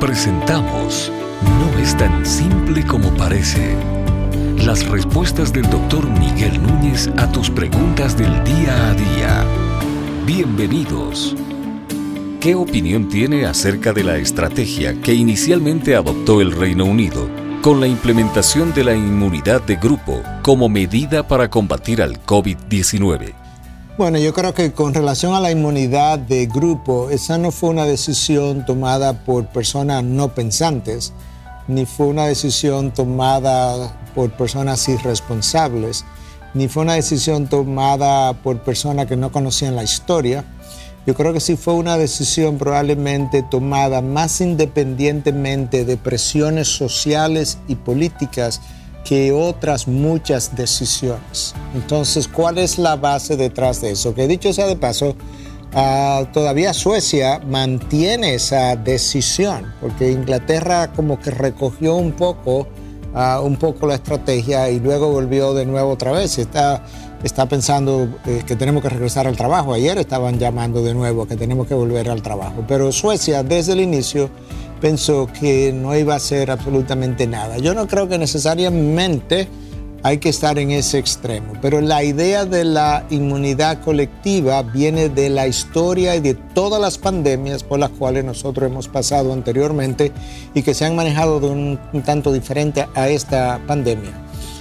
Presentamos No es tan simple como parece. Las respuestas del doctor Miguel Núñez a tus preguntas del día a día. Bienvenidos. ¿Qué opinión tiene acerca de la estrategia que inicialmente adoptó el Reino Unido con la implementación de la inmunidad de grupo como medida para combatir al COVID-19? Bueno, yo creo que con relación a la inmunidad de grupo, esa no fue una decisión tomada por personas no pensantes, ni fue una decisión tomada por personas irresponsables, ni fue una decisión tomada por personas que no conocían la historia. Yo creo que sí fue una decisión probablemente tomada más independientemente de presiones sociales y políticas que otras muchas decisiones. Entonces, ¿cuál es la base detrás de eso? Que dicho sea de paso, ah, todavía Suecia mantiene esa decisión, porque Inglaterra como que recogió un poco, ah, un poco la estrategia y luego volvió de nuevo otra vez. Está, está pensando eh, que tenemos que regresar al trabajo. Ayer estaban llamando de nuevo que tenemos que volver al trabajo. Pero Suecia desde el inicio pensó que no iba a hacer absolutamente nada. Yo no creo que necesariamente hay que estar en ese extremo, pero la idea de la inmunidad colectiva viene de la historia y de todas las pandemias por las cuales nosotros hemos pasado anteriormente y que se han manejado de un, tanto diferente a esta pandemia.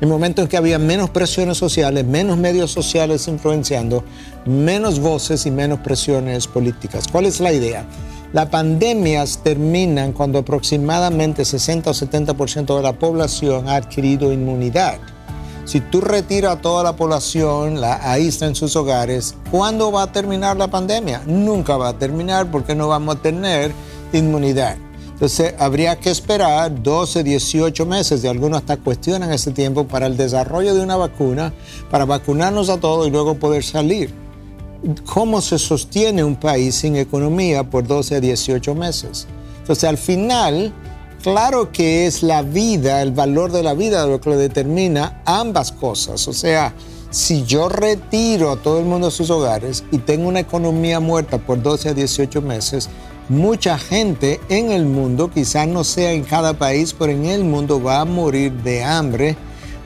En momentos en que había menos presiones sociales, menos medios sociales influenciando, menos voces y menos presiones políticas. ¿Cuál es la idea? Las pandemias terminan cuando aproximadamente 60 o 70% de la población ha adquirido inmunidad. Si tú retiras a toda la población, la aísla en sus hogares, ¿cuándo va a terminar la pandemia? Nunca va a terminar porque no vamos a tener inmunidad. Entonces habría que esperar 12, 18 meses, y algunos hasta cuestionan ese tiempo para el desarrollo de una vacuna, para vacunarnos a todos y luego poder salir cómo se sostiene un país sin economía por 12 a 18 meses. Entonces, al final, claro que es la vida, el valor de la vida lo que lo determina ambas cosas. O sea, si yo retiro a todo el mundo de sus hogares y tengo una economía muerta por 12 a 18 meses, mucha gente en el mundo, quizás no sea en cada país, pero en el mundo va a morir de hambre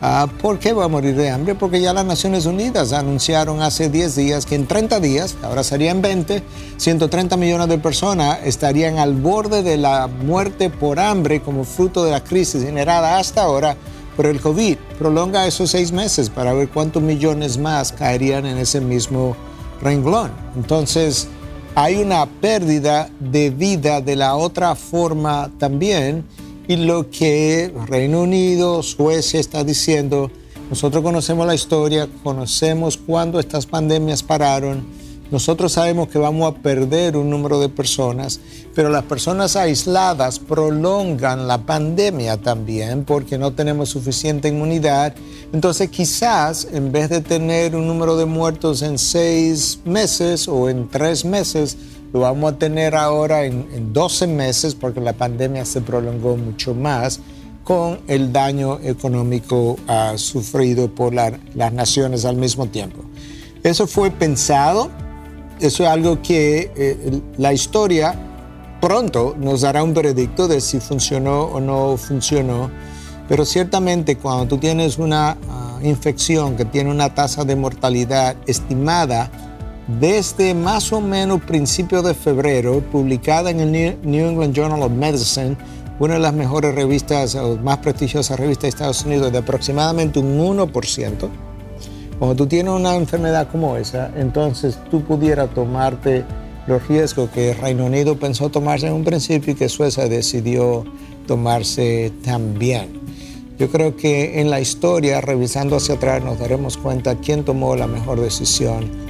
Ah, ¿Por qué va a morir de hambre? Porque ya las Naciones Unidas anunciaron hace 10 días que en 30 días, ahora serían 20, 130 millones de personas estarían al borde de la muerte por hambre como fruto de la crisis generada hasta ahora por el COVID. Prolonga esos seis meses para ver cuántos millones más caerían en ese mismo renglón. Entonces, hay una pérdida de vida de la otra forma también y lo que Reino Unido, Suecia está diciendo, nosotros conocemos la historia, conocemos cuándo estas pandemias pararon, nosotros sabemos que vamos a perder un número de personas, pero las personas aisladas prolongan la pandemia también porque no tenemos suficiente inmunidad. Entonces quizás en vez de tener un número de muertos en seis meses o en tres meses, lo vamos a tener ahora en, 12 meses porque la pandemia se prolongó mucho más con el daño económico uh, sufrido por las naciones al mismo tiempo. Eso fue pensado, eso es algo que eh, la historia pronto nos dará un veredicto de si funcionó o no funcionó, pero ciertamente cuando tú tienes una ah, infección que tiene una tasa de mortalidad estimada, desde más o menos principios de febrero, publicada en el New England Journal of Medicine, una de las mejores revistas o más prestigiosas revistas de Estados Unidos, de aproximadamente un 1%. Cuando tú tienes una enfermedad como esa, entonces tú pudieras tomarte los riesgos que Reino Unido pensó tomarse en un principio y que Suecia decidió tomarse también. Yo creo que en la historia, revisando hacia atrás, nos daremos cuenta quién tomó la mejor decisión